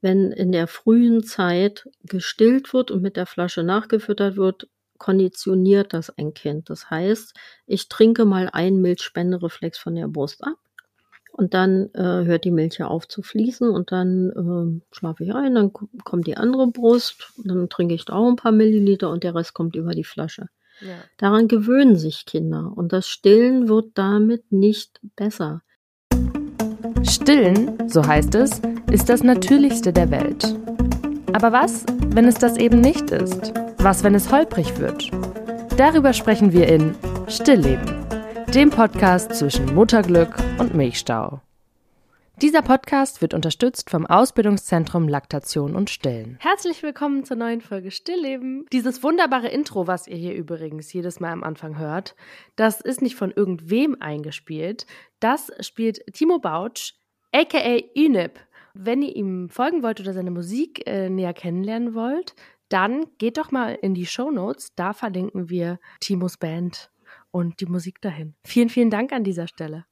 wenn in der frühen Zeit gestillt wird und mit der Flasche nachgefüttert wird, konditioniert das ein Kind. Das heißt, ich trinke mal einen Milchspendereflex von der Brust ab und dann äh, hört die Milch ja auf zu fließen und dann äh, schlafe ich ein, dann kommt die andere Brust, dann trinke ich da auch ein paar Milliliter und der Rest kommt über die Flasche. Ja. Daran gewöhnen sich Kinder und das Stillen wird damit nicht besser. Stillen, so heißt es, ist das Natürlichste der Welt. Aber was, wenn es das eben nicht ist? Was, wenn es holprig wird? Darüber sprechen wir in Stillleben, dem Podcast zwischen Mutterglück und Milchstau. Dieser Podcast wird unterstützt vom Ausbildungszentrum Laktation und Stillen. Herzlich willkommen zur neuen Folge Stillleben. Dieses wunderbare Intro, was ihr hier übrigens jedes Mal am Anfang hört, das ist nicht von irgendwem eingespielt. Das spielt Timo Bautsch, aka Ünip. Wenn ihr ihm folgen wollt oder seine Musik äh, näher kennenlernen wollt, dann geht doch mal in die Show Notes. Da verlinken wir Timos Band und die Musik dahin. Vielen, vielen Dank an dieser Stelle.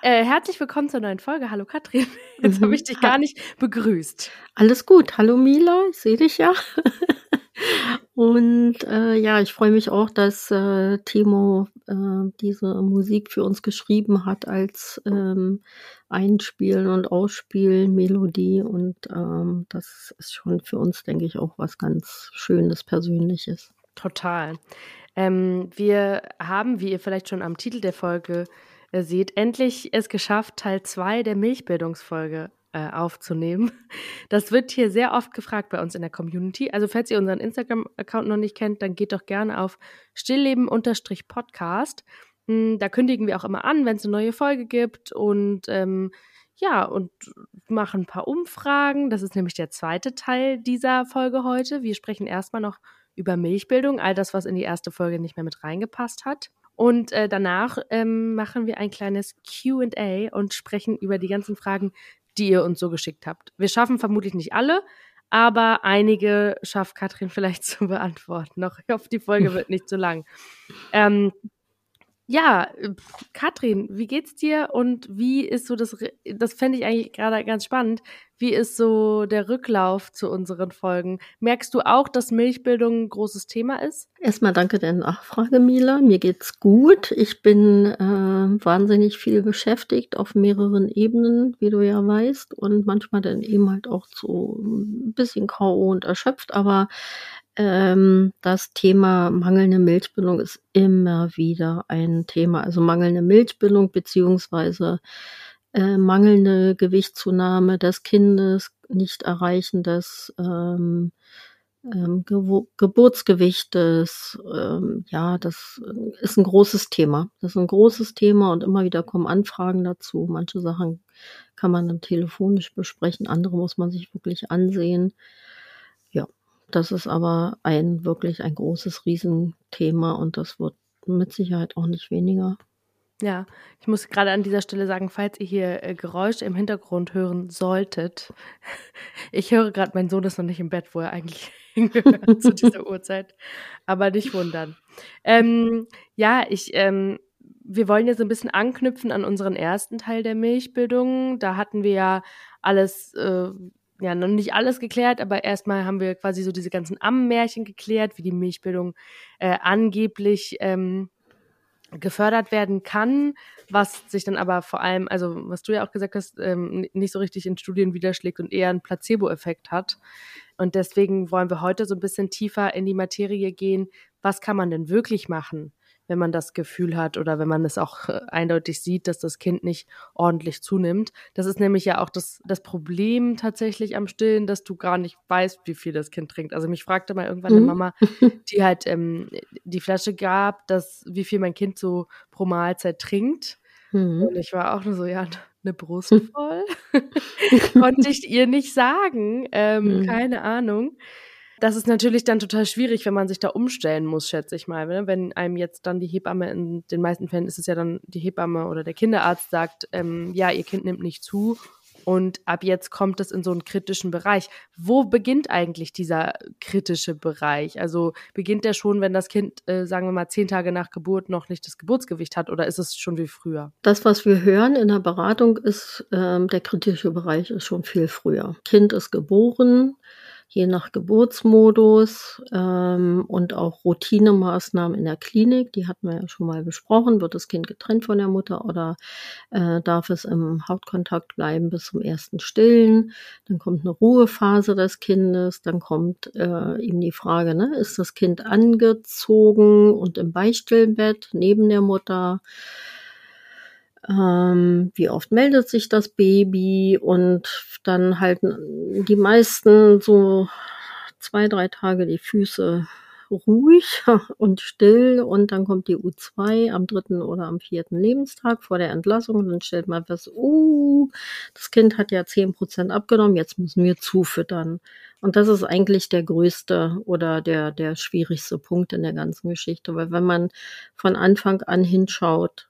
Äh, herzlich willkommen zur neuen Folge. Hallo Katrin. Jetzt mhm. habe ich dich gar nicht begrüßt. Alles gut. Hallo Mila, ich sehe dich ja. Und äh, ja, ich freue mich auch, dass äh, Timo äh, diese Musik für uns geschrieben hat als ähm, Einspielen und Ausspielen, Melodie. Und ähm, das ist schon für uns, denke ich, auch was ganz Schönes, Persönliches. Total. Ähm, wir haben, wie ihr vielleicht schon am Titel der Folge äh, seht, endlich es geschafft, Teil 2 der Milchbildungsfolge äh, aufzunehmen. Das wird hier sehr oft gefragt bei uns in der Community. Also falls ihr unseren Instagram-Account noch nicht kennt, dann geht doch gerne auf stillleben-podcast. Hm, da kündigen wir auch immer an, wenn es eine neue Folge gibt und ähm, ja, und machen ein paar Umfragen. Das ist nämlich der zweite Teil dieser Folge heute. Wir sprechen erstmal noch über Milchbildung, all das, was in die erste Folge nicht mehr mit reingepasst hat. Und äh, danach ähm, machen wir ein kleines QA und sprechen über die ganzen Fragen, die ihr uns so geschickt habt. Wir schaffen vermutlich nicht alle, aber einige schafft Katrin vielleicht zu beantworten. Noch, ich hoffe, die Folge wird nicht zu lang. Ähm, ja, Katrin, wie geht's dir und wie ist so das, das fände ich eigentlich gerade ganz spannend, wie ist so der Rücklauf zu unseren Folgen? Merkst du auch, dass Milchbildung ein großes Thema ist? Erstmal danke der Nachfrage, Mila. Mir geht's gut. Ich bin äh, wahnsinnig viel beschäftigt auf mehreren Ebenen, wie du ja weißt, und manchmal dann eben halt auch so ein bisschen K.O. und erschöpft, aber ähm, das Thema mangelnde Milchbildung ist immer wieder ein Thema. Also mangelnde Milchbildung beziehungsweise äh, mangelnde Gewichtszunahme des Kindes, nicht erreichen des ähm, ähm, Ge Geburtsgewichtes. Ähm, ja, das ist ein großes Thema. Das ist ein großes Thema und immer wieder kommen Anfragen dazu. Manche Sachen kann man dann telefonisch besprechen, andere muss man sich wirklich ansehen. Das ist aber ein wirklich ein großes Riesenthema und das wird mit Sicherheit auch nicht weniger. Ja, ich muss gerade an dieser Stelle sagen, falls ihr hier äh, Geräusche im Hintergrund hören solltet, ich höre gerade, mein Sohn ist noch nicht im Bett, wo er eigentlich hingehört zu dieser Uhrzeit, aber nicht wundern. Ähm, ja, ich, ähm, wir wollen jetzt ein bisschen anknüpfen an unseren ersten Teil der Milchbildung. Da hatten wir ja alles äh, ja noch nicht alles geklärt, aber erstmal haben wir quasi so diese ganzen Ammenmärchen geklärt, wie die Milchbildung äh, angeblich ähm, gefördert werden kann, was sich dann aber vor allem, also was du ja auch gesagt hast, ähm, nicht so richtig in Studien widerschlägt und eher einen Placebo-Effekt hat. Und deswegen wollen wir heute so ein bisschen tiefer in die Materie gehen. Was kann man denn wirklich machen? Wenn man das Gefühl hat oder wenn man es auch äh, eindeutig sieht, dass das Kind nicht ordentlich zunimmt. Das ist nämlich ja auch das, das Problem tatsächlich am Stillen, dass du gar nicht weißt, wie viel das Kind trinkt. Also mich fragte mal irgendwann mhm. eine Mama, die halt ähm, die Flasche gab, dass wie viel mein Kind so pro Mahlzeit trinkt. Mhm. Und ich war auch nur so, ja, eine Brust voll. Konnte ich ihr nicht sagen. Ähm, mhm. Keine Ahnung. Das ist natürlich dann total schwierig, wenn man sich da umstellen muss, schätze ich mal. Ne? Wenn einem jetzt dann die Hebamme, in den meisten Fällen ist es ja dann die Hebamme oder der Kinderarzt sagt, ähm, ja, ihr Kind nimmt nicht zu und ab jetzt kommt es in so einen kritischen Bereich. Wo beginnt eigentlich dieser kritische Bereich? Also beginnt der schon, wenn das Kind, äh, sagen wir mal, zehn Tage nach Geburt noch nicht das Geburtsgewicht hat oder ist es schon wie früher? Das, was wir hören in der Beratung, ist, ähm, der kritische Bereich ist schon viel früher. Kind ist geboren, je nach Geburtsmodus ähm, und auch Routinemaßnahmen in der Klinik, die hatten wir ja schon mal besprochen. Wird das Kind getrennt von der Mutter oder äh, darf es im Hautkontakt bleiben bis zum ersten Stillen? Dann kommt eine Ruhephase des Kindes, dann kommt äh, eben die Frage, ne, ist das Kind angezogen und im Beistillbett neben der Mutter? Ähm, wie oft meldet sich das Baby? Und dann halten die meisten so zwei, drei Tage die Füße ruhig und still. Und dann kommt die U2 am dritten oder am vierten Lebenstag vor der Entlassung. Und dann stellt man fest, uh, das Kind hat ja zehn Prozent abgenommen, jetzt müssen wir zufüttern. Und das ist eigentlich der größte oder der, der schwierigste Punkt in der ganzen Geschichte, weil wenn man von Anfang an hinschaut,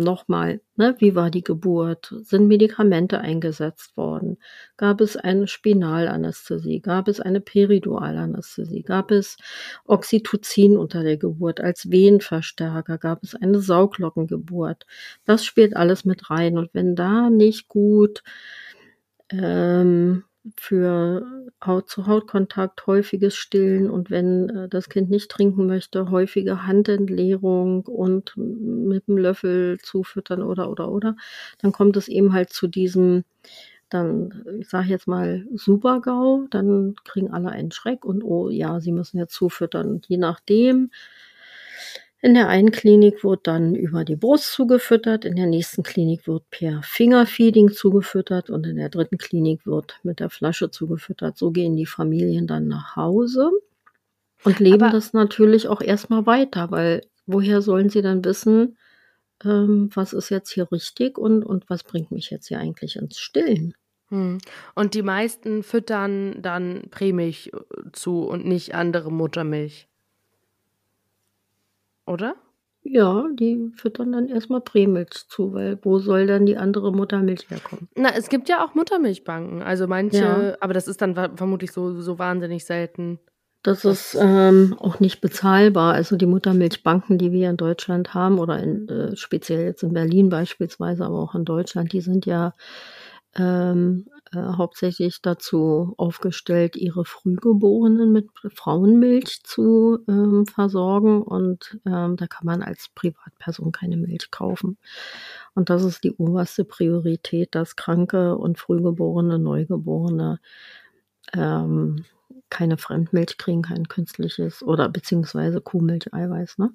Nochmal, ne, wie war die Geburt? Sind Medikamente eingesetzt worden? Gab es eine Spinalanästhesie? Gab es eine Peridualanästhesie? Gab es Oxytocin unter der Geburt als Wehenverstärker? Gab es eine Sauglockengeburt? Das spielt alles mit rein. Und wenn da nicht gut ähm, für Haut-zu-Haut-Kontakt, häufiges Stillen und wenn äh, das Kind nicht trinken möchte, häufige Handentleerung und mit dem Löffel zufüttern oder oder oder, dann kommt es eben halt zu diesem dann, ich sage jetzt mal, Super-GAU, dann kriegen alle einen Schreck und oh ja, sie müssen jetzt zufüttern. Und je nachdem, in der einen Klinik wird dann über die Brust zugefüttert, in der nächsten Klinik wird per Fingerfeeding zugefüttert und in der dritten Klinik wird mit der Flasche zugefüttert. So gehen die Familien dann nach Hause und leben Aber das natürlich auch erstmal weiter, weil woher sollen sie dann wissen, ähm, was ist jetzt hier richtig und, und was bringt mich jetzt hier eigentlich ins Stillen? Hm. Und die meisten füttern dann Prämilch äh, zu und nicht andere Muttermilch oder? Ja, die füttern dann erstmal Prämilch zu, weil wo soll dann die andere Muttermilch herkommen? Na, es gibt ja auch Muttermilchbanken. Also manche, ja. aber das ist dann vermutlich so, so wahnsinnig selten. Das ist ähm, auch nicht bezahlbar. Also die Muttermilchbanken, die wir in Deutschland haben, oder in, äh, speziell jetzt in Berlin beispielsweise, aber auch in Deutschland, die sind ja ähm, äh, hauptsächlich dazu aufgestellt, ihre Frühgeborenen mit Frauenmilch zu ähm, versorgen. Und ähm, da kann man als Privatperson keine Milch kaufen. Und das ist die oberste Priorität, dass Kranke und Frühgeborene, Neugeborene ähm, keine Fremdmilch kriegen, kein künstliches oder beziehungsweise Kuhmilch-Eiweiß. Ne?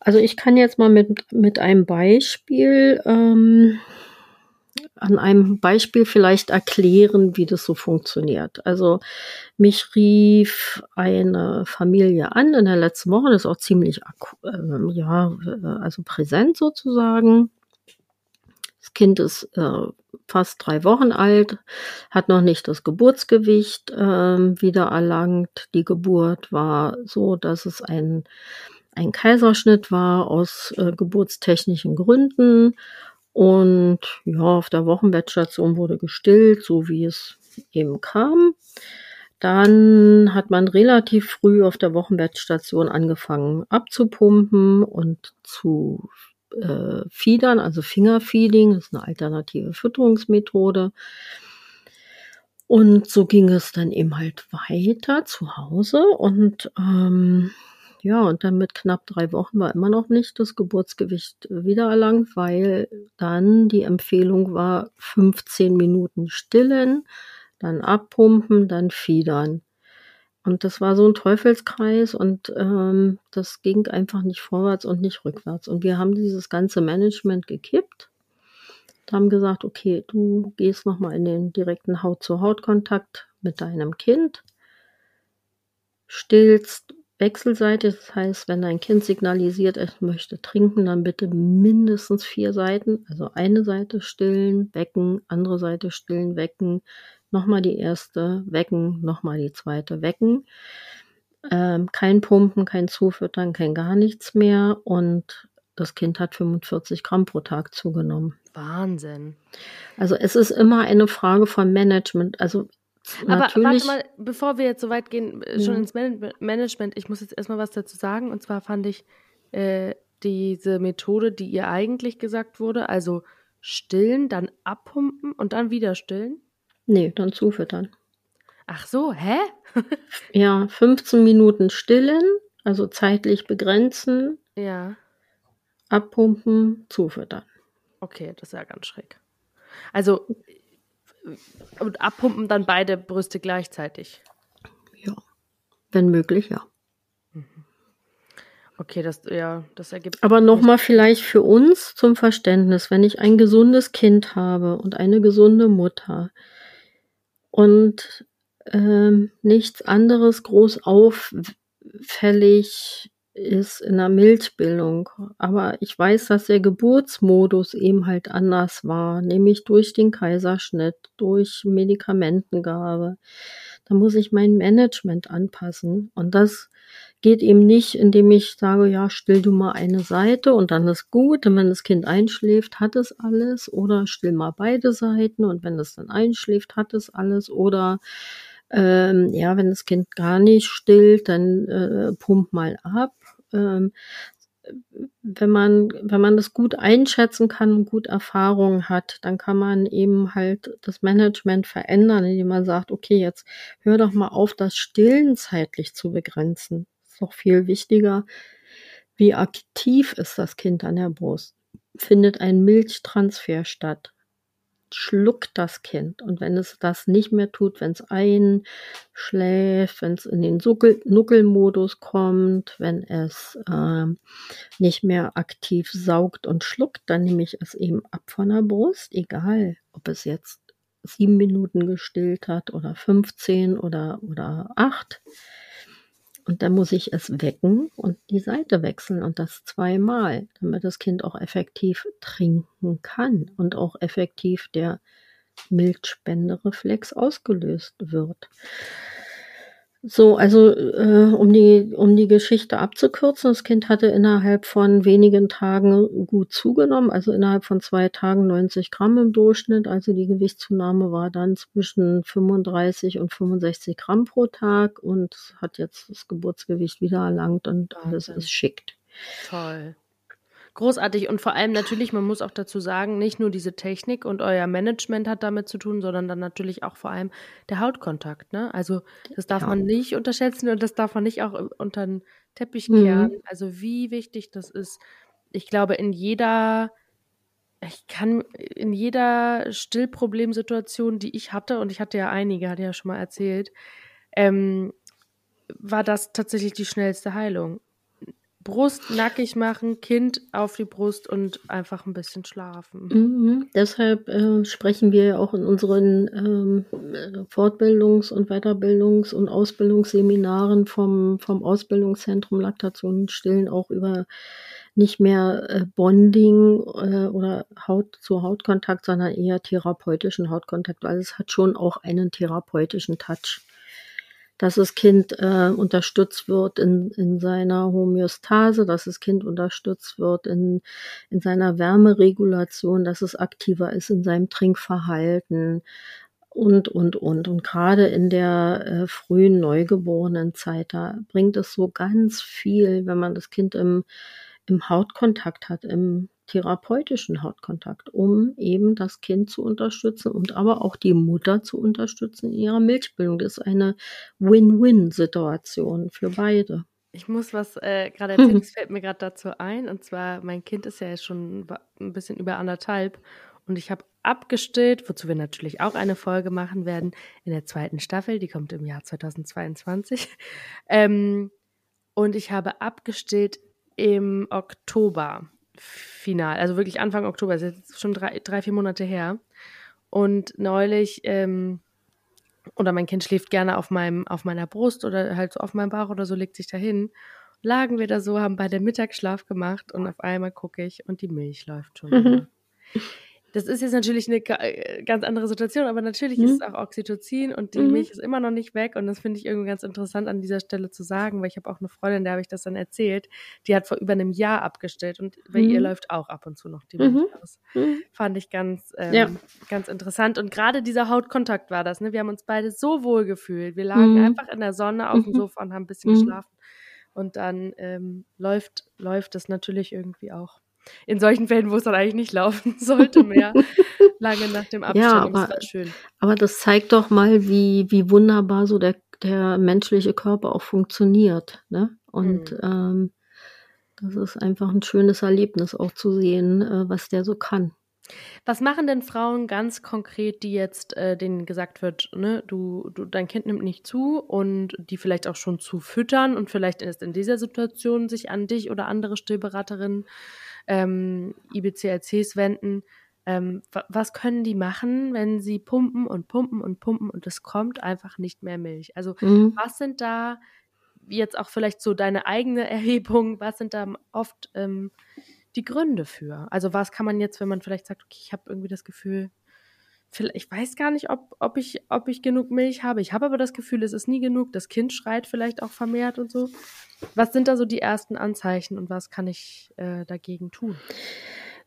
Also ich kann jetzt mal mit, mit einem Beispiel ähm, an einem Beispiel vielleicht erklären, wie das so funktioniert. Also mich rief eine Familie an in der letzten Woche, das ist auch ziemlich äh, ja, also präsent sozusagen. Das Kind ist äh, fast drei Wochen alt, hat noch nicht das Geburtsgewicht äh, wieder erlangt. Die Geburt war so, dass es ein, ein Kaiserschnitt war aus äh, geburtstechnischen Gründen und ja, auf der Wochenbettstation wurde gestillt, so wie es eben kam. Dann hat man relativ früh auf der Wochenbettstation angefangen abzupumpen und zu äh, fiedern, also Fingerfeeding, das ist eine alternative Fütterungsmethode. Und so ging es dann eben halt weiter zu Hause und ähm, ja, und dann mit knapp drei Wochen war immer noch nicht das Geburtsgewicht wiedererlangt, weil dann die Empfehlung war 15 Minuten stillen, dann abpumpen, dann fiedern. Und das war so ein Teufelskreis und ähm, das ging einfach nicht vorwärts und nicht rückwärts. Und wir haben dieses ganze Management gekippt haben gesagt, okay, du gehst nochmal in den direkten Haut-zu-Haut-Kontakt mit deinem Kind, stillst Wechselseitig, das heißt, wenn dein Kind signalisiert, es möchte trinken, dann bitte mindestens vier Seiten, also eine Seite stillen, wecken, andere Seite stillen, wecken, nochmal die erste, wecken, nochmal die zweite, wecken. Ähm, kein Pumpen, kein Zufüttern, kein gar nichts mehr und das Kind hat 45 Gramm pro Tag zugenommen. Wahnsinn. Also es ist immer eine Frage von Management. Also aber warte mal, bevor wir jetzt so weit gehen, äh, schon ja. ins Man Management, ich muss jetzt erstmal was dazu sagen. Und zwar fand ich äh, diese Methode, die ihr eigentlich gesagt wurde, also stillen, dann abpumpen und dann wieder stillen? Nee, dann zufüttern. Ach so, hä? ja, 15 Minuten stillen, also zeitlich begrenzen. Ja. Abpumpen, zufüttern. Okay, das ist ja ganz schräg. Also und abpumpen dann beide Brüste gleichzeitig. Ja, wenn möglich, ja. Mhm. Okay, das, ja, das ergibt. Aber nochmal vielleicht für uns zum Verständnis, wenn ich ein gesundes Kind habe und eine gesunde Mutter und ähm, nichts anderes groß auffällig ist in der Milchbildung. Aber ich weiß, dass der Geburtsmodus eben halt anders war, nämlich durch den Kaiserschnitt, durch Medikamentengabe. Da muss ich mein Management anpassen. Und das geht eben nicht, indem ich sage, ja, still du mal eine Seite und dann ist gut. Und wenn das Kind einschläft, hat es alles. Oder still mal beide Seiten und wenn es dann einschläft, hat es alles. Oder ähm, ja, wenn das Kind gar nicht stillt, dann äh, pump mal ab. Ähm, wenn man, wenn man das gut einschätzen kann und gut Erfahrung hat, dann kann man eben halt das Management verändern, indem man sagt, okay, jetzt hör doch mal auf, das Stillen zeitlich zu begrenzen. Ist doch viel wichtiger. Wie aktiv ist das Kind an der Brust? Findet ein Milchtransfer statt? Schluckt das Kind. Und wenn es das nicht mehr tut, wenn es einschläft, wenn es in den Nuckelmodus kommt, wenn es äh, nicht mehr aktiv saugt und schluckt, dann nehme ich es eben ab von der Brust, egal ob es jetzt sieben Minuten gestillt hat oder 15 oder, oder acht. Und dann muss ich es wecken und die Seite wechseln und das zweimal, damit das Kind auch effektiv trinken kann und auch effektiv der Milchspendereflex ausgelöst wird. So, also äh, um die um die Geschichte abzukürzen, das Kind hatte innerhalb von wenigen Tagen gut zugenommen, also innerhalb von zwei Tagen 90 Gramm im Durchschnitt. Also die Gewichtszunahme war dann zwischen 35 und 65 Gramm pro Tag und hat jetzt das Geburtsgewicht wieder erlangt und alles ist schickt. Toll. Großartig und vor allem natürlich, man muss auch dazu sagen, nicht nur diese Technik und euer Management hat damit zu tun, sondern dann natürlich auch vor allem der Hautkontakt. Ne? Also das darf ja. man nicht unterschätzen und das darf man nicht auch unter den Teppich kehren. Mhm. Also wie wichtig das ist. Ich glaube, in jeder, ich kann in jeder Stillproblemsituation, die ich hatte, und ich hatte ja einige, hatte ja schon mal erzählt, ähm, war das tatsächlich die schnellste Heilung. Brust nackig machen, Kind auf die Brust und einfach ein bisschen schlafen. Mhm. Deshalb äh, sprechen wir auch in unseren ähm, Fortbildungs- und Weiterbildungs- und Ausbildungsseminaren vom, vom Ausbildungszentrum Laktation und Stillen auch über nicht mehr äh, Bonding äh, oder Haut zu Hautkontakt, sondern eher therapeutischen Hautkontakt, weil es hat schon auch einen therapeutischen Touch dass das Kind äh, unterstützt wird in, in seiner Homöostase, dass das Kind unterstützt wird in, in seiner Wärmeregulation, dass es aktiver ist in seinem Trinkverhalten und, und, und. Und gerade in der äh, frühen Neugeborenenzeit, da bringt es so ganz viel, wenn man das Kind im, im Hautkontakt hat, im therapeutischen Hautkontakt, um eben das Kind zu unterstützen und aber auch die Mutter zu unterstützen in ihrer Milchbildung. Das ist eine Win-Win-Situation für beide. Ich muss was äh, gerade erzählen, es fällt mir gerade dazu ein. Und zwar, mein Kind ist ja schon ein bisschen über anderthalb und ich habe abgestillt, wozu wir natürlich auch eine Folge machen werden in der zweiten Staffel, die kommt im Jahr 2022. Ähm, und ich habe abgestillt im Oktober final, also wirklich Anfang Oktober, das ist jetzt schon drei, drei vier Monate her. Und neulich, ähm, oder mein Kind schläft gerne auf meinem, auf meiner Brust oder halt so auf meinem Bauch oder so, legt sich dahin. Lagen wir da so, haben beide Mittagsschlaf gemacht und auf einmal gucke ich und die Milch läuft schon. Mhm. Das ist jetzt natürlich eine äh, ganz andere Situation, aber natürlich mhm. ist es auch Oxytocin und die mhm. Milch ist immer noch nicht weg und das finde ich irgendwie ganz interessant an dieser Stelle zu sagen, weil ich habe auch eine Freundin, der habe ich das dann erzählt, die hat vor über einem Jahr abgestellt und bei mhm. ihr läuft auch ab und zu noch die Milch mhm. aus. Mhm. Fand ich ganz, ähm, ja. ganz interessant und gerade dieser Hautkontakt war das. Ne? Wir haben uns beide so wohl gefühlt. Wir lagen mhm. einfach in der Sonne auf dem Sofa und haben ein bisschen geschlafen und dann ähm, läuft, läuft es natürlich irgendwie auch in solchen Fällen, wo es dann eigentlich nicht laufen sollte mehr, lange nach dem Abstand. Ja, aber, das schön. aber das zeigt doch mal, wie, wie wunderbar so der, der menschliche Körper auch funktioniert. Ne? Und mhm. ähm, das ist einfach ein schönes Erlebnis auch zu sehen, äh, was der so kann. Was machen denn Frauen ganz konkret, die jetzt äh, denen gesagt wird, ne, du, du, dein Kind nimmt nicht zu und die vielleicht auch schon zu füttern und vielleicht erst in dieser Situation sich an dich oder andere Stillberaterinnen ähm, IBCLCs wenden. Ähm, was können die machen, wenn sie pumpen und pumpen und pumpen und es kommt einfach nicht mehr Milch? Also mhm. was sind da jetzt auch vielleicht so deine eigene Erhebung, was sind da oft ähm, die Gründe für? Also was kann man jetzt, wenn man vielleicht sagt, okay, ich habe irgendwie das Gefühl, ich weiß gar nicht, ob, ob, ich, ob ich genug Milch habe. Ich habe aber das Gefühl, es ist nie genug. Das Kind schreit vielleicht auch vermehrt und so. Was sind da so die ersten Anzeichen und was kann ich äh, dagegen tun?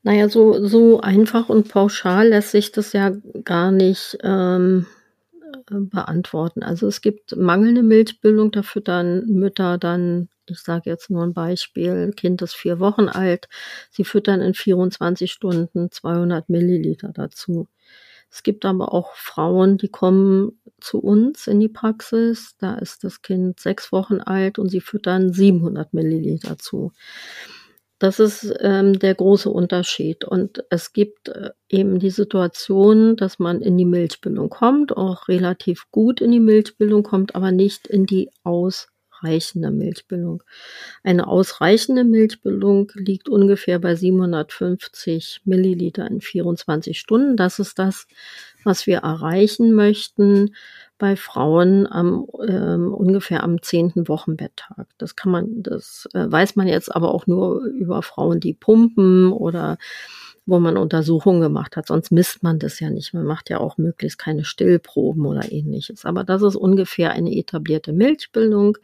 Naja, so, so einfach und pauschal lässt sich das ja gar nicht ähm, beantworten. Also es gibt mangelnde Milchbildung, da füttern Mütter dann, ich sage jetzt nur ein Beispiel, Kind ist vier Wochen alt, sie füttern in 24 Stunden 200 Milliliter dazu. Es gibt aber auch Frauen, die kommen zu uns in die Praxis. Da ist das Kind sechs Wochen alt und sie füttern 700 Milliliter zu. Das ist ähm, der große Unterschied. Und es gibt äh, eben die Situation, dass man in die Milchbildung kommt, auch relativ gut in die Milchbildung kommt, aber nicht in die Aus ausreichende Milchbildung. Eine ausreichende Milchbildung liegt ungefähr bei 750 Milliliter in 24 Stunden. Das ist das, was wir erreichen möchten bei Frauen am ähm, ungefähr am zehnten Wochenbetttag. Das kann man, das äh, weiß man jetzt aber auch nur über Frauen, die pumpen oder wo man Untersuchungen gemacht hat. Sonst misst man das ja nicht. Man macht ja auch möglichst keine Stillproben oder ähnliches. Aber das ist ungefähr eine etablierte Milchbildung.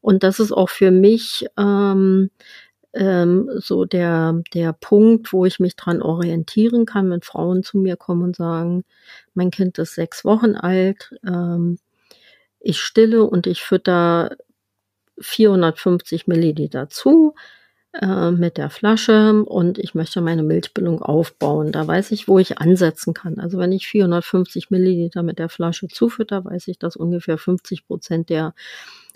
Und das ist auch für mich ähm, ähm, so der, der Punkt, wo ich mich dran orientieren kann, wenn Frauen zu mir kommen und sagen, mein Kind ist sechs Wochen alt, ähm, ich stille und ich fütter 450 Milliliter zu äh, mit der Flasche und ich möchte meine Milchbildung aufbauen. Da weiß ich, wo ich ansetzen kann. Also wenn ich 450 Milliliter mit der Flasche zufütter, weiß ich, dass ungefähr 50 Prozent der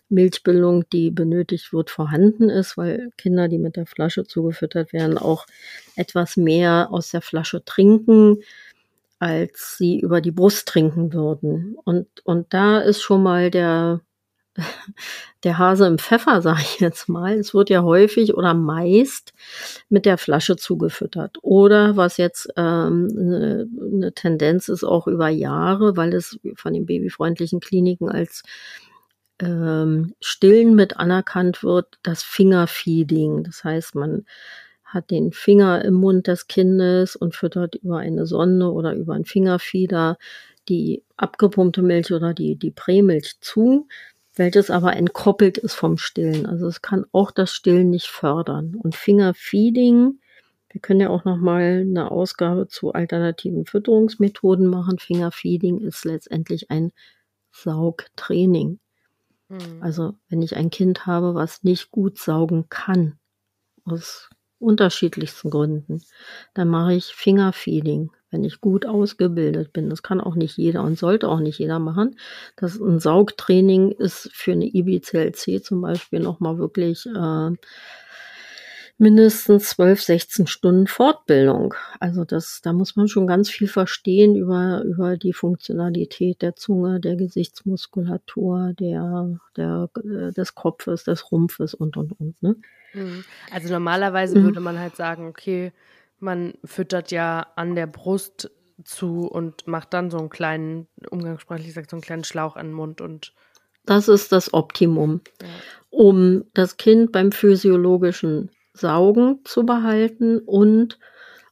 Milchbildung, die benötigt wird, vorhanden ist, weil Kinder, die mit der Flasche zugefüttert werden, auch etwas mehr aus der Flasche trinken, als sie über die Brust trinken würden. Und, und da ist schon mal der, der Hase im Pfeffer, sage ich jetzt mal. Es wird ja häufig oder meist mit der Flasche zugefüttert. Oder was jetzt ähm, eine, eine Tendenz ist, auch über Jahre, weil es von den babyfreundlichen Kliniken als ähm, Stillen mit anerkannt wird, das Fingerfeeding. Das heißt, man hat den Finger im Mund des Kindes und füttert über eine Sonde oder über einen Fingerfieder die abgepumpte Milch oder die, die Prämilch zu welches aber entkoppelt ist vom Stillen. Also es kann auch das Stillen nicht fördern. Und Fingerfeeding, wir können ja auch noch mal eine Ausgabe zu alternativen Fütterungsmethoden machen. Fingerfeeding ist letztendlich ein Saugtraining. Mhm. Also wenn ich ein Kind habe, was nicht gut saugen kann, aus unterschiedlichsten Gründen, dann mache ich Fingerfeeding wenn ich gut ausgebildet bin. Das kann auch nicht jeder und sollte auch nicht jeder machen. Das ein Saugtraining ist für eine IBCLC zum Beispiel nochmal wirklich äh, mindestens 12, 16 Stunden Fortbildung. Also das, da muss man schon ganz viel verstehen über, über die Funktionalität der Zunge, der Gesichtsmuskulatur, der, der, äh, des Kopfes, des Rumpfes und, und, und. Ne? Mhm. Also normalerweise mhm. würde man halt sagen, okay, man füttert ja an der Brust zu und macht dann so einen kleinen, umgangssprachlich sagt, so einen kleinen Schlauch an den Mund und. Das ist das Optimum. Ja. Um das Kind beim physiologischen Saugen zu behalten und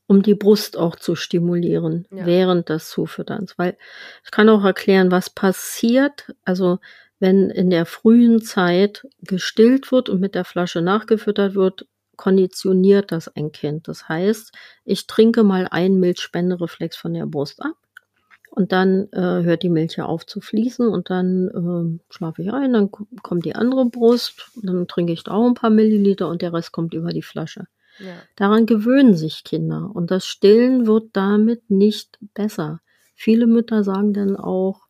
um die Brust auch zu stimulieren Ja. während des Zufütterns. Weil ich kann auch erklären, was passiert. Also wenn in der frühen Zeit gestillt wird und mit der Flasche nachgefüttert wird, konditioniert das ein Kind. Das heißt, ich trinke mal einen Milchspendereflex von der Brust ab und dann äh, hört die Milch ja auf zu fließen und dann äh, schlafe ich ein, dann ko- kommt die andere Brust, dann trinke ich da auch ein paar Milliliter und der Rest kommt über die Flasche. Ja. Daran gewöhnen sich Kinder und das Stillen wird damit nicht besser. Viele Mütter sagen dann auch,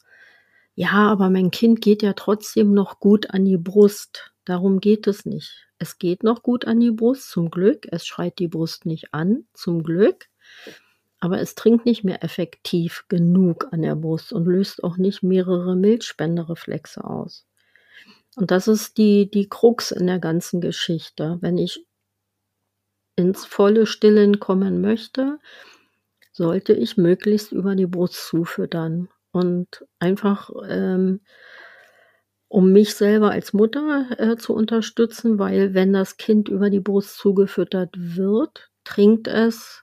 ja, aber mein Kind geht ja trotzdem noch gut an die Brust. Darum geht es nicht. Es geht noch gut an die Brust, zum Glück. Es schreit die Brust nicht an, zum Glück. Aber es trinkt nicht mehr effektiv genug an der Brust und löst auch nicht mehrere Milchspendereflexe aus. Und das ist die, die Krux in der ganzen Geschichte. Wenn ich ins volle Stillen kommen möchte, sollte ich möglichst über die Brust zufüttern und einfach ähm, um mich selber als Mutter äh, zu unterstützen, weil wenn das Kind über die Brust zugefüttert wird, trinkt es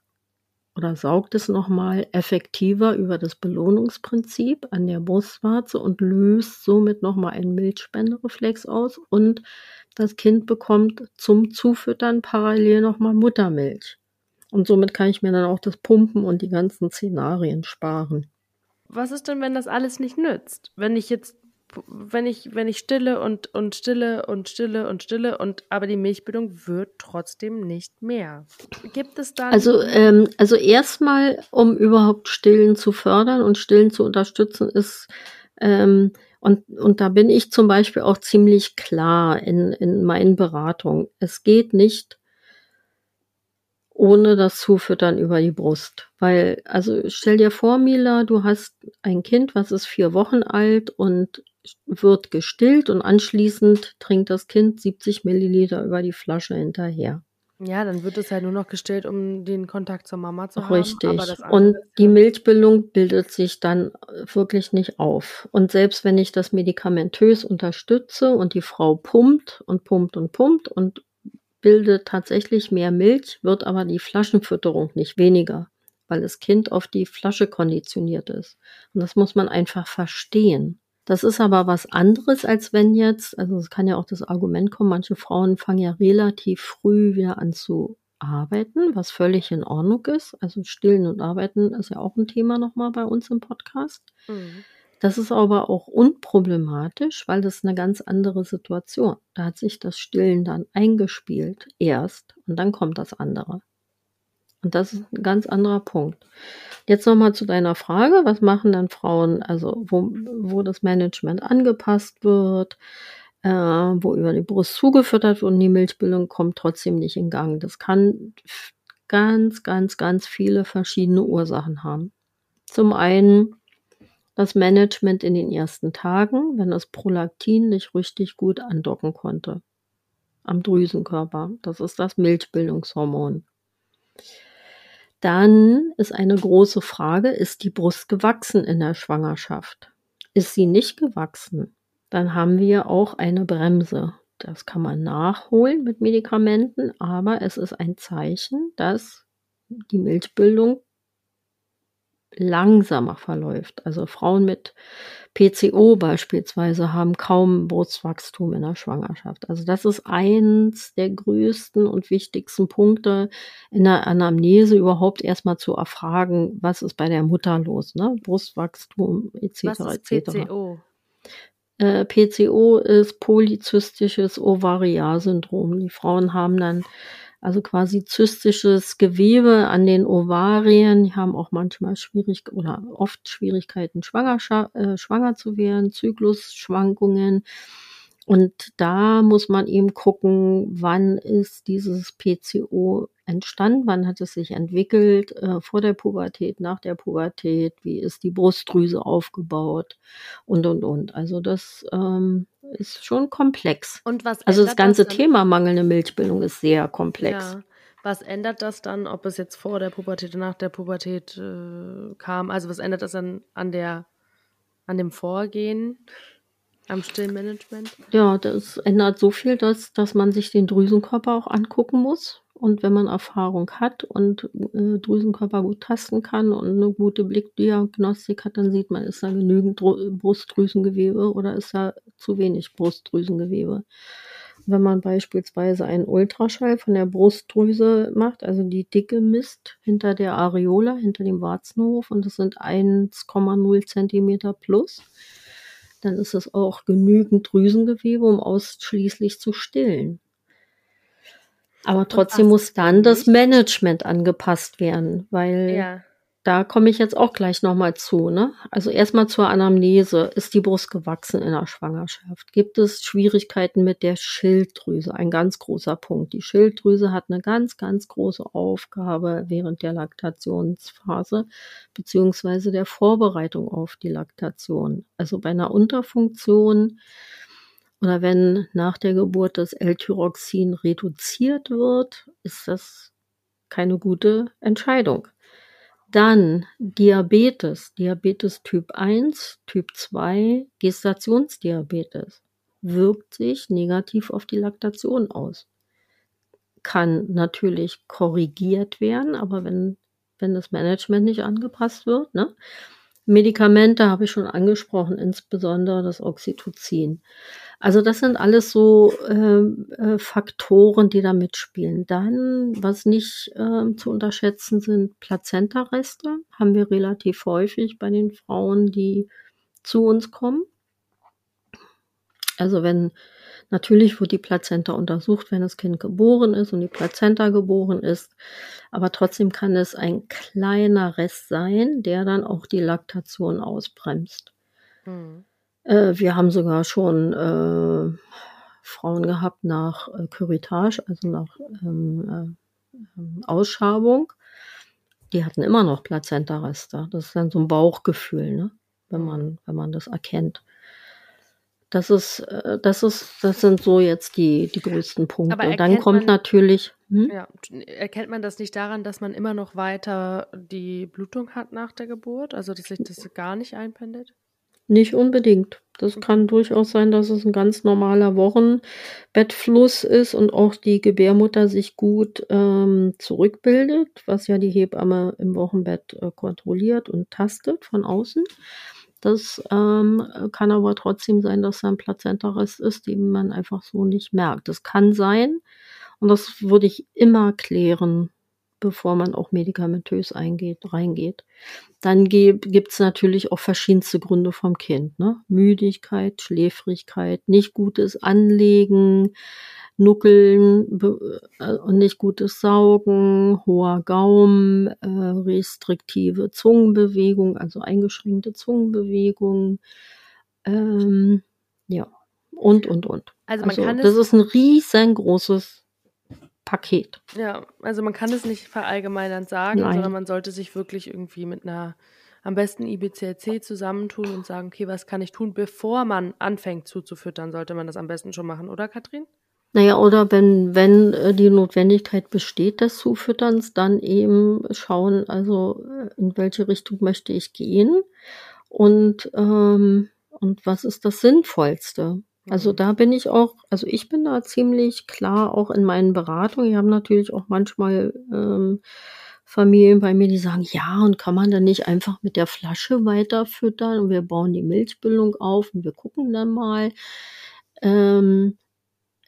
oder saugt es nochmal effektiver über das Belohnungsprinzip an der Brustwarze und löst somit nochmal einen Milchspendereflex aus und das Kind bekommt zum Zufüttern parallel nochmal Muttermilch. Und somit kann ich mir dann auch das Pumpen und die ganzen Szenarien sparen. Was ist denn, wenn das alles nicht nützt? Wenn ich jetzt, wenn ich, wenn ich stille und, und stille und stille und stille und aber die Milchbildung wird trotzdem nicht mehr. Gibt es dann. Also, ähm, also erstmal, um überhaupt Stillen zu fördern und Stillen zu unterstützen, ist, ähm, und, und da bin ich zum Beispiel auch ziemlich klar in, in meinen Beratungen. Es geht nicht ohne das Zufüttern über die Brust. Weil, also stell dir vor, Mila, du hast ein Kind, was ist vier Wochen alt und wird gestillt und anschließend trinkt das Kind 70 Milliliter über die Flasche hinterher. ja, dann wird es halt nur noch gestillt, um den Kontakt zur Mama zu haben. Richtig. Und die Milchbildung bildet sich dann wirklich nicht auf. Und selbst wenn ich das medikamentös unterstütze und die Frau pumpt und pumpt und pumpt und bildet tatsächlich mehr Milch, wird aber die Flaschenfütterung nicht weniger, weil das Kind auf die Flasche konditioniert ist. Und das muss man einfach verstehen. Das ist aber was anderes, als wenn jetzt, also es kann ja auch das Argument kommen, manche Frauen fangen ja relativ früh wieder an zu arbeiten, was völlig in Ordnung ist. Also stillen und arbeiten ist ja auch ein Thema nochmal bei uns im Podcast. Mhm. Das ist aber auch unproblematisch, weil das eine ganz andere Situation. Da hat sich das Stillen dann eingespielt erst und dann kommt das andere. Und das ist ein ganz anderer Punkt. Jetzt nochmal zu deiner Frage, was machen dann Frauen, also wo, wo das Management angepasst wird, äh, wo über die Brust zugefüttert wird und die Milchbildung kommt trotzdem nicht in Gang. Das kann ganz, ganz, ganz viele verschiedene Ursachen haben. Zum einen das Management in den ersten Tagen, wenn das Prolaktin nicht richtig gut andocken konnte am Drüsenkörper. Das ist das Milchbildungshormon. Dann ist eine große Frage, ist die Brust gewachsen in der Schwangerschaft? Ist sie nicht gewachsen, dann haben wir auch eine Bremse. Das kann man nachholen mit Medikamenten, aber es ist ein Zeichen, dass die Milchbildung langsamer verläuft. Also Frauen mit PCO beispielsweise haben kaum Brustwachstum in der Schwangerschaft. Also das ist eins der größten und wichtigsten Punkte in der Anamnese überhaupt erstmal zu erfragen, was ist bei der Mutter los, ne? Brustwachstum etc. Was ist etc. PCO? Äh, PCO ist polyzystisches Ovarialsyndrom. Die Frauen haben dann also quasi zystisches Gewebe an den Ovarien. Die haben auch manchmal schwierig oder oft Schwierigkeiten, schwanger, äh, schwanger zu werden, Zyklusschwankungen. Und da muss man eben gucken, wann ist dieses PCO entstanden, wann hat es sich entwickelt, äh, vor der Pubertät, nach der Pubertät, wie ist die Brustdrüse aufgebaut und, und, und. Also das ähm, ist schon komplex. Und was Also das ganze dann? Thema mangelnde Milchbildung ist sehr komplex. Ja. Was ändert das dann, ob es jetzt vor der Pubertät oder nach der Pubertät äh, kam? Also was ändert das dann an der, an dem Vorgehen, am Stillmanagement? Ja, das ändert so viel, dass, dass man sich den Drüsenkörper auch angucken muss Und wenn man Erfahrung hat und äh, Drüsenkörper gut tasten kann und eine gute Blickdiagnostik hat, dann sieht man, ist da genügend Dro Brustdrüsengewebe oder ist da zu wenig Brustdrüsengewebe. Wenn man beispielsweise einen Ultraschall von der Brustdrüse macht, also die Dicke misst hinter der Areola, hinter dem Warzenhof, und das sind 1,0 Zentimeter plus, dann ist es auch genügend Drüsengewebe, um ausschließlich zu stillen. Aber trotzdem muss dann das Management angepasst werden, weil ja. da komme ich jetzt auch gleich nochmal zu. Ne? Also erstmal zur Anamnese. Ist die Brust gewachsen in der Schwangerschaft? Gibt es Schwierigkeiten mit der Schilddrüse? Ein ganz großer Punkt. Die Schilddrüse hat eine ganz, ganz große Aufgabe während der Laktationsphase beziehungsweise der Vorbereitung auf die Laktation. Also bei einer Unterfunktion oder wenn nach der Geburt das L-Tyroxin reduziert wird, ist das keine gute Entscheidung. Dann Diabetes, Diabetes Typ 1, Typ 2, Gestationsdiabetes wirkt sich negativ auf die Laktation aus. Kann natürlich korrigiert werden, aber wenn, wenn das Management nicht angepasst wird, ne? Medikamente habe ich schon angesprochen, insbesondere das Oxytocin. Also das sind alles so ähm, äh, Faktoren, die da mitspielen. Dann, was nicht äh, zu unterschätzen sind, Plazentareste haben wir relativ häufig bei den Frauen, die zu uns kommen. Also wenn Natürlich wird die Plazenta untersucht, wenn das Kind geboren ist und die Plazenta geboren ist. Aber trotzdem kann es ein kleiner Rest sein, der dann auch die Laktation ausbremst. Mhm. Äh, wir haben sogar schon äh, Frauen gehabt nach äh, Curettage, also nach ähm, äh, Ausschabung. Die hatten immer noch Plazenta-Reste. Das ist dann so ein Bauchgefühl, ne? wenn, man, wenn man das erkennt. Das ist, äh, das ist, das sind so jetzt die, die größten Punkte. Und dann kommt man, natürlich. Hm? Ja, erkennt man das nicht daran, dass man immer noch weiter die Blutung hat nach der Geburt? Also, dass sich das gar nicht einpendet? Nicht unbedingt. Das kann durchaus sein, dass es ein ganz normaler Wochenbettfluss ist und auch die Gebärmutter sich gut ähm, zurückbildet, was ja die Hebamme im Wochenbett äh, kontrolliert und tastet von außen. Das ähm, kann aber trotzdem sein, dass da ein Plazentarest ist, den man einfach so nicht merkt. Das kann sein und das würde ich immer klären, bevor man auch medikamentös eingeht, reingeht. Dann gibt es natürlich auch verschiedenste Gründe vom Kind. Ne? Müdigkeit, Schläfrigkeit, nicht gutes Anlegen, Nuckeln äh, und nicht gutes Saugen, hoher Gaumen, äh, restriktive Zungenbewegung, also eingeschränkte Zungenbewegung, ähm, ja, und, und, und. Also, man also kann das ist ein riesengroßes Paket. Ja, also man kann es nicht verallgemeinern sagen, Nein. sondern man sollte sich wirklich irgendwie mit einer am besten IBCLC zusammentun und sagen, okay, was kann ich tun, bevor man anfängt zuzufüttern, sollte man das am besten schon machen, oder Katrin? Naja, oder wenn, wenn äh, die Notwendigkeit besteht des Zufütterns, dann eben schauen, also äh, in welche Richtung möchte ich gehen und, ähm, und was ist das Sinnvollste. Also mhm. da bin ich auch, also ich bin da ziemlich klar auch in meinen Beratungen. Wir haben natürlich auch manchmal ähm, Familien bei mir, die sagen, ja, und kann man dann nicht einfach mit der Flasche weiter füttern und wir bauen die Milchbildung auf und wir gucken dann mal. Ähm,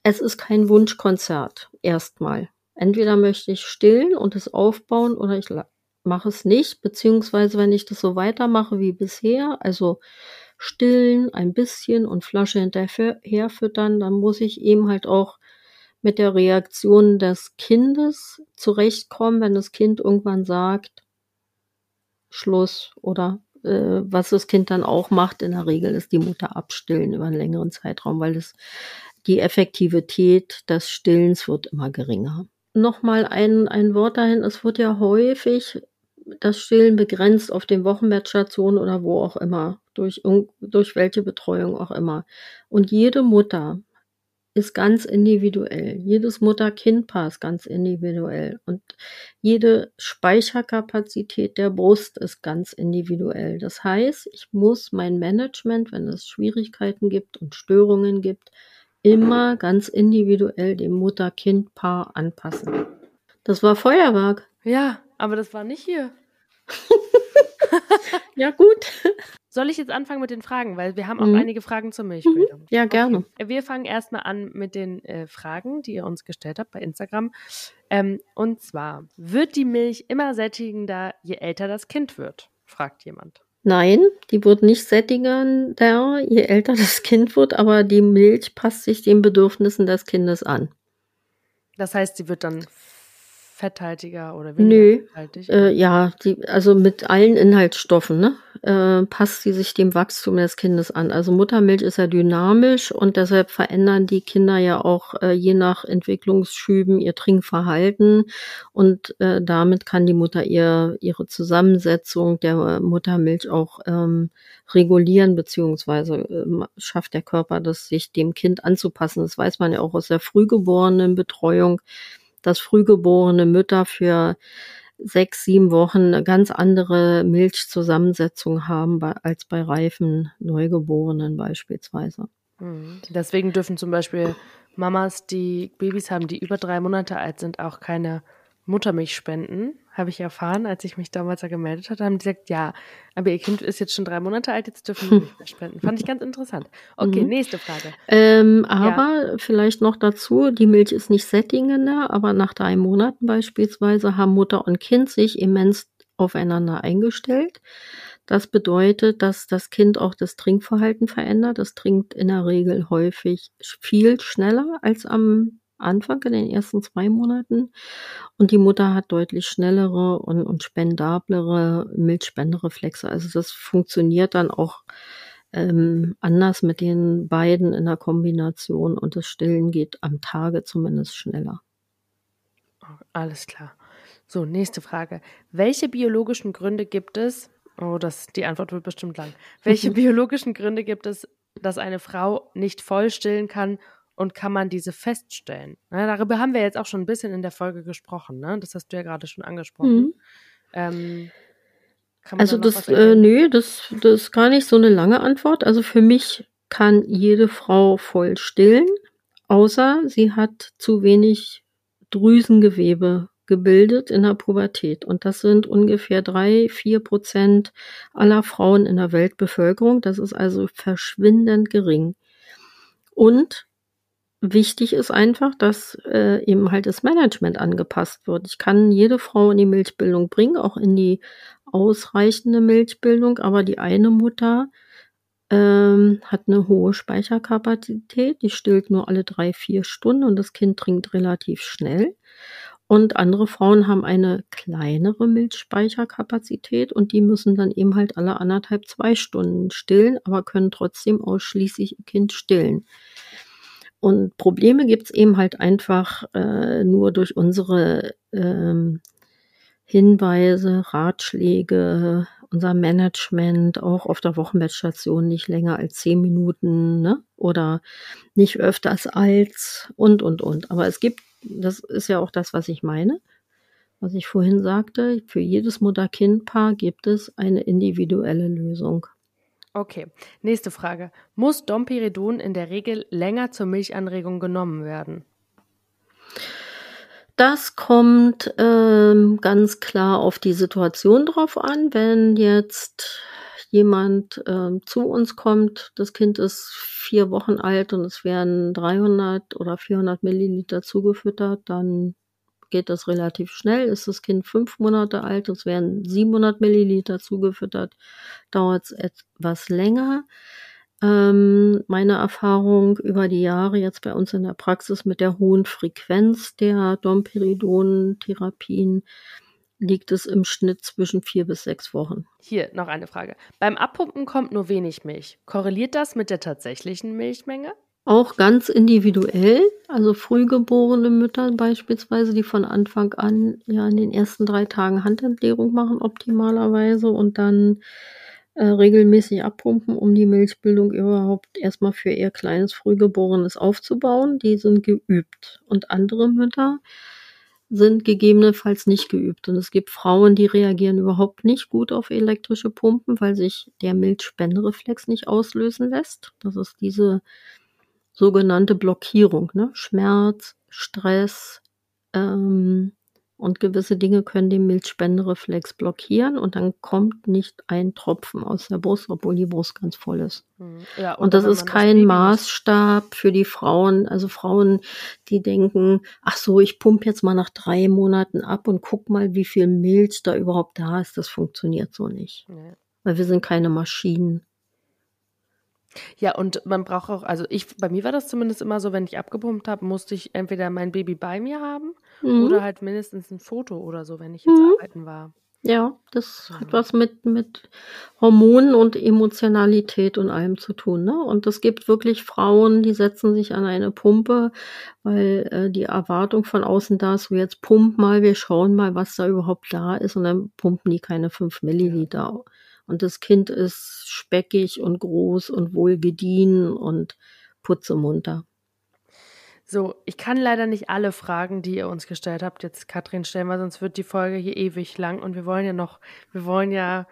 es ist kein Wunschkonzert erstmal. Entweder möchte ich stillen und es aufbauen oder ich mache es nicht, beziehungsweise wenn ich das so weitermache wie bisher, also stillen ein bisschen und Flasche hinterher füttern, dann muss ich eben halt auch mit der Reaktion des Kindes zurechtkommen, wenn das Kind irgendwann sagt, Schluss oder äh, was das Kind dann auch macht, in der Regel ist die Mutter abstillen über einen längeren Zeitraum, weil es die Effektivität des Stillens wird immer geringer. Nochmal ein, ein Wort dahin, es wird ja häufig das Stillen begrenzt auf den Wochenbettstationen oder wo auch immer, durch, durch welche Betreuung auch immer. Und jede Mutter ist ganz individuell. Jedes Mutter-Kind-Paar ist ganz individuell. Und jede Speicherkapazität der Brust ist ganz individuell. Das heißt, ich muss mein Management, wenn es Schwierigkeiten gibt und Störungen gibt, immer ganz individuell dem Mutter-Kind-Paar anpassen. Das war Feuerwerk. Ja, aber das war nicht hier. ja, gut. Soll ich jetzt anfangen mit den Fragen? Weil wir haben auch Mhm. einige Fragen zur Milchbildung. Mhm. Ja, gerne. Okay. Wir fangen erstmal an mit den äh, Fragen, die ihr uns gestellt habt bei Instagram. Ähm, und zwar, wird die Milch immer sättigender, je älter das Kind wird? Fragt jemand. Nein, die wird nicht sättigender, je älter das Kind wird, aber die Milch passt sich den Bedürfnissen des Kindes an. Das heißt, sie wird dann fetthaltiger oder Nö. weniger fetthaltig? Äh, ja, die, also mit allen Inhaltsstoffen, ne, äh, passt sie sich dem Wachstum des Kindes an. Also Muttermilch ist ja dynamisch und deshalb verändern die Kinder ja auch äh, je nach Entwicklungsschüben ihr Trinkverhalten und äh, damit kann die Mutter ihr ihre Zusammensetzung der Muttermilch auch ähm, regulieren beziehungsweise äh, schafft der Körper das, sich dem Kind anzupassen. Das weiß man ja auch aus der frühgeborenen Betreuung dass frühgeborene Mütter für sechs, sieben Wochen eine ganz andere Milchzusammensetzung haben als bei reifen Neugeborenen beispielsweise. Mhm. Deswegen dürfen zum Beispiel Mamas, die Babys haben, die über drei Monate alt sind, auch keine Muttermilch spenden, habe ich erfahren, als ich mich damals da gemeldet hatte, haben die gesagt, ja, aber ihr Kind ist jetzt schon drei Monate alt, jetzt dürfen wir nicht mehr spenden. Fand ich ganz interessant. Okay, Mhm. nächste Frage. Ähm, aber vielleicht noch dazu, die Milch ist nicht sättigender, aber nach drei Monaten beispielsweise haben Mutter und Kind sich immens aufeinander eingestellt. Das bedeutet, dass das Kind auch das Trinkverhalten verändert. Es trinkt in der Regel häufig viel schneller als am Anfang in den ersten zwei Monaten. Und die Mutter hat deutlich schnellere und, und spendablere Milchspendereflexe. Also das funktioniert dann auch ähm, anders mit den beiden in der Kombination und das Stillen geht am Tage zumindest schneller. Alles klar. So, nächste Frage. Welche biologischen Gründe gibt es? Oh, das, die Antwort wird bestimmt lang. Welche biologischen Gründe gibt es, dass eine Frau nicht voll stillen kann und kann man diese feststellen? Na, darüber haben wir jetzt auch schon ein bisschen in der Folge gesprochen, ne? Das hast du ja gerade schon angesprochen. Mhm. Ähm, kann man Also da das, äh, nö, das, das ist gar nicht so eine lange Antwort. Also für mich kann jede Frau voll stillen, außer sie hat zu wenig Drüsengewebe gebildet in der Pubertät. Und das sind ungefähr drei, vier Prozent aller Frauen in der Weltbevölkerung. Das ist also verschwindend gering. Und wichtig ist einfach, dass äh, eben halt das Management angepasst wird. Ich kann jede Frau in die Milchbildung bringen, auch in die ausreichende Milchbildung, aber die eine Mutter ähm, hat eine hohe Speicherkapazität, die stillt nur alle drei, vier Stunden und das Kind trinkt relativ schnell. Und andere Frauen haben eine kleinere Milchspeicherkapazität und die müssen dann eben halt alle anderthalb, zwei Stunden stillen, aber können trotzdem ausschließlich ihr Kind stillen. Und Probleme gibt's eben halt einfach äh, nur durch unsere ähm, Hinweise, Ratschläge, unser Management, auch auf der Wochenbettstation nicht länger als zehn Minuten, ne? Oder nicht öfters als und und und. Aber es gibt, das ist ja auch das, was ich meine, was ich vorhin sagte, für jedes Mutter-Kind-Paar gibt es eine individuelle Lösung. Okay, nächste Frage. Muss Domperidon in der Regel länger zur Milchanregung genommen werden? Das kommt ähm, ganz klar auf die Situation drauf an. Wenn jetzt jemand ähm, zu uns kommt, das Kind ist vier Wochen alt und es werden 300 oder 400 Milliliter zugefüttert, dann geht das relativ schnell. Ist das Kind fünf Monate alt, es werden 700 Milliliter zugefüttert, dauert es etwas länger. Ähm, meine Erfahrung über die Jahre jetzt bei uns in der Praxis mit der hohen Frequenz der Domperidon-Therapien liegt es im Schnitt zwischen vier bis sechs Wochen. Hier noch eine Frage. Beim Abpumpen kommt nur wenig Milch. Korreliert das mit der tatsächlichen Milchmenge? Auch ganz individuell, also frühgeborene Mütter beispielsweise, die von Anfang an ja in den ersten drei Tagen Handentleerung machen optimalerweise und dann äh, regelmäßig abpumpen, um die Milchbildung überhaupt erstmal für ihr kleines Frühgeborenes aufzubauen. Die sind geübt. Und andere Mütter sind gegebenenfalls nicht geübt. Und es gibt Frauen, die reagieren überhaupt nicht gut auf elektrische Pumpen, weil sich der Milchspendereflex nicht auslösen lässt. Das ist diese sogenannte Blockierung, ne? Schmerz, Stress ähm, Und gewisse Dinge können den Milchspendereflex blockieren und dann kommt nicht ein Tropfen aus der Brust, obwohl die Brust ganz voll ist. Hm. Ja, und das ist kein das Maßstab für die Frauen, also Frauen, die denken, ach so, ich pumpe jetzt mal nach drei Monaten ab und guck mal, wie viel Milch da überhaupt da ist. Das funktioniert so nicht. Nee. Weil wir sind keine Maschinen. Ja, und man braucht auch, also ich, bei mir war das zumindest immer so, wenn ich abgepumpt habe, musste ich entweder mein Baby bei mir haben mhm. oder halt mindestens ein Foto oder so, wenn ich jetzt mhm. arbeiten war. Ja, das ja. hat was mit, mit Hormonen und Emotionalität und allem zu tun. Ne? Und es gibt wirklich Frauen, die setzen sich an eine Pumpe, weil äh, die Erwartung von außen da ist, so jetzt pump mal, wir schauen mal, was da überhaupt da ist. Und dann pumpen die keine fünf Milliliter. Ja. Und das Kind ist speckig und groß und wohlgedient und putzemunter. So, ich kann leider nicht alle Fragen, die ihr uns gestellt habt, jetzt Katrin stellen, weil sonst wird die Folge hier ewig lang und wir wollen ja noch, wir wollen ja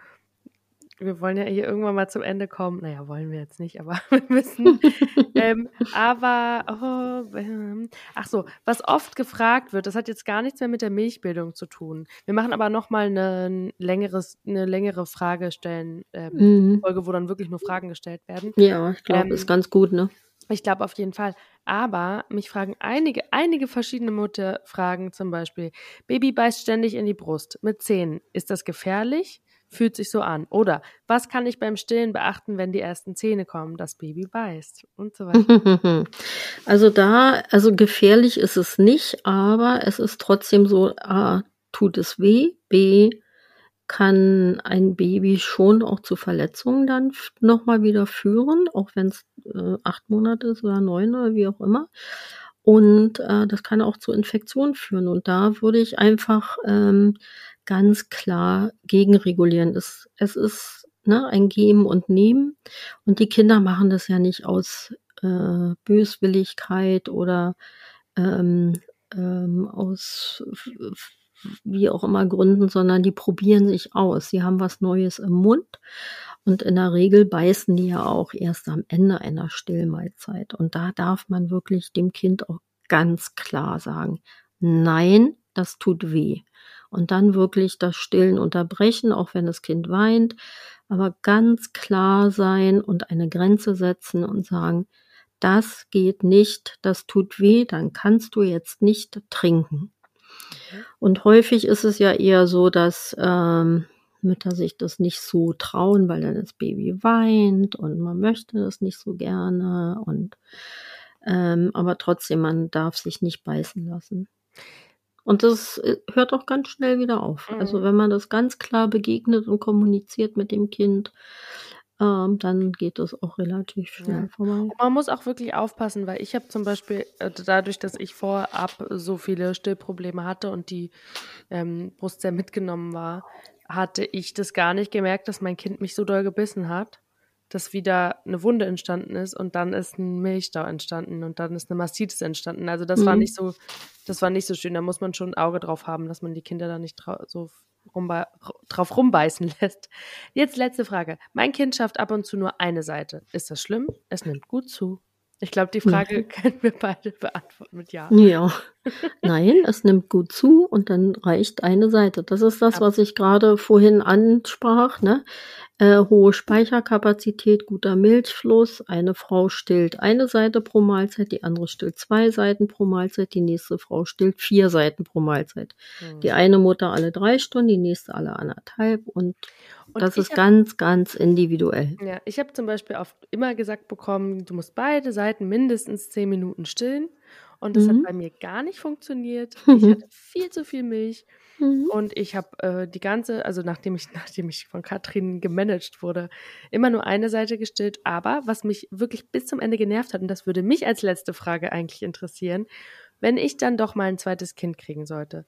wir wollen ja hier irgendwann mal zum Ende kommen. Naja, wollen wir jetzt nicht, aber wir müssen. ähm, aber, oh, ähm, ach so, was oft gefragt wird, das hat jetzt gar nichts mehr mit der Milchbildung zu tun. Wir machen aber nochmal eine, längeres, eine längere Frage stellen, ähm, mhm. Folge, wo dann wirklich nur Fragen gestellt werden. Ja, ich glaube, ähm, ist ganz gut, ne? Ich glaube auf jeden Fall. Aber mich fragen einige, einige verschiedene Mutter fragen zum Beispiel, Baby beißt ständig in die Brust mit Zähnen. Ist das gefährlich? Fühlt sich so an. Oder was kann ich beim Stillen beachten, wenn die ersten Zähne kommen, das Baby beißt und so weiter. Also da, also gefährlich ist es nicht, aber es ist trotzdem so, A, tut es weh, B, kann ein Baby schon auch zu Verletzungen dann nochmal wieder führen, auch wenn es äh, acht Monate ist oder neun oder wie auch immer. Und äh, das kann auch zu Infektionen führen. Und da würde ich einfach ähm, ganz klar gegenregulieren. Es, es ist ne, ein Geben und Nehmen. Und die Kinder machen das ja nicht aus äh, Böswilligkeit oder ähm, ähm, aus wie auch immer Gründen, sondern die probieren sich aus. Sie haben was Neues im Mund und in der Regel beißen die ja auch erst am Ende einer Stillmahlzeit. Und da darf man wirklich dem Kind auch ganz klar sagen, nein, das tut weh und dann wirklich das Stillen unterbrechen, auch wenn das Kind weint, aber ganz klar sein und eine Grenze setzen und sagen, das geht nicht, das tut weh, dann kannst du jetzt nicht trinken. Und häufig ist es ja eher so, dass ähm, Mütter sich das nicht so trauen, weil dann das Baby weint und man möchte das nicht so gerne und ähm, aber trotzdem, man darf sich nicht beißen lassen. Und das äh, hört auch ganz schnell wieder auf. Also mhm. Also wenn man das ganz klar begegnet und kommuniziert mit dem Kind, ähm, dann geht das auch relativ schnell ja. vorbei. man muss auch wirklich aufpassen, weil ich habe zum Beispiel, äh, dadurch, dass ich vorab so viele Stillprobleme hatte und die ähm, Brust sehr mitgenommen war, hatte ich das gar nicht gemerkt, dass mein Kind mich so doll gebissen hat dass wieder eine Wunde entstanden ist und dann ist ein Milchstau entstanden und dann ist eine Mastitis entstanden. Also das mhm. war nicht so, das war nicht so schön. Da muss man schon ein Auge drauf haben, dass man die Kinder da nicht so rumbe drauf rumbeißen lässt. Jetzt letzte Frage. Mein Kind schafft ab und zu nur eine Seite. Ist das schlimm? Es nimmt gut zu. Ich glaube, die Frage ja. können wir beide beantworten mit Ja. Ja. Nein, es nimmt gut zu und dann reicht eine Seite. Das ist das, was ich gerade vorhin ansprach. Ne? Äh, hohe Speicherkapazität, guter Milchfluss. Eine Frau stillt eine Seite pro Mahlzeit, die andere stillt zwei Seiten pro Mahlzeit, die nächste Frau stillt vier Seiten pro Mahlzeit. Mhm. Die eine Mutter alle drei Stunden, die nächste alle anderthalb und, und das ist hab, ganz, ganz individuell. Ja, ich habe zum Beispiel oft immer gesagt bekommen, du musst beide Seiten mindestens zehn Minuten stillen. Und das mhm. hat bei mir gar nicht funktioniert. Ich hatte viel zu viel Milch. Mhm. Und ich habe äh, die ganze, also nachdem ich, nachdem ich von Katrin gemanagt wurde, immer nur eine Seite gestillt. Aber was mich wirklich bis zum Ende genervt hat, und das würde mich als letzte Frage eigentlich interessieren, wenn ich dann doch mal ein zweites Kind kriegen sollte.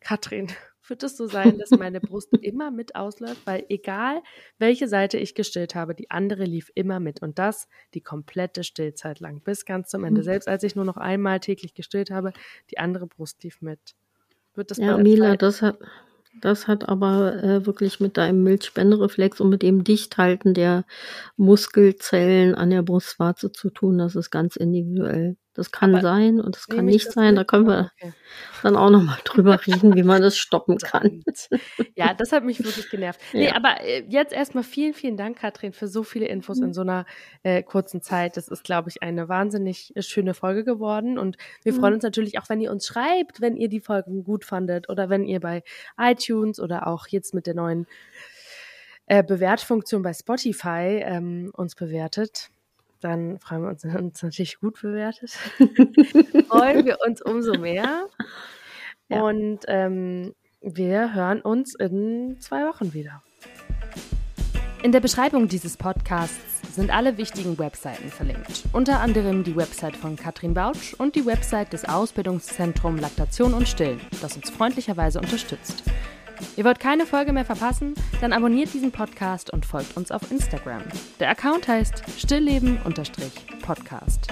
Katrin, wird es so sein, dass meine Brust immer mit ausläuft, weil egal welche Seite ich gestillt habe, die andere lief immer mit und das die komplette Stillzeit lang bis ganz zum Ende. Hm. Selbst als ich nur noch einmal täglich gestillt habe, die andere Brust lief mit. Wird das ja, Mila, das hat, das hat aber äh, wirklich mit deinem Milchspendereflex und mit dem Dichthalten der Muskelzellen an der Brustwarze zu tun. Das ist ganz individuell. Das kann Aber sein und das kann nicht das sein. Da können wir Okay. dann auch noch mal drüber reden, wie man das stoppen kann. Ja, das hat mich wirklich genervt. Nee, Ja. aber äh, jetzt erstmal vielen, vielen Dank, Katrin, für so viele Infos in so einer äh, kurzen Zeit. Das ist, glaube ich, eine wahnsinnig äh, schöne Folge geworden. Und wir freuen Mhm. uns natürlich auch, wenn ihr uns schreibt, wenn ihr die Folgen gut fandet oder wenn ihr bei iTunes oder auch jetzt mit der neuen äh, Bewertfunktion bei Spotify ähm, uns bewertet. Dann freuen wir uns, uns natürlich gut bewertet. freuen wir uns umso mehr. Ja. Und ähm, wir hören uns in zwei Wochen wieder. In der Beschreibung dieses Podcasts sind alle wichtigen Webseiten verlinkt. Unter anderem die Website von Katrin Bautsch und die Website des Ausbildungszentrum Laktation und Stillen, das uns freundlicherweise unterstützt. Ihr wollt keine Folge mehr verpassen? Dann abonniert diesen Podcast und folgt uns auf Instagram. Der Account heißt stillleben-podcast.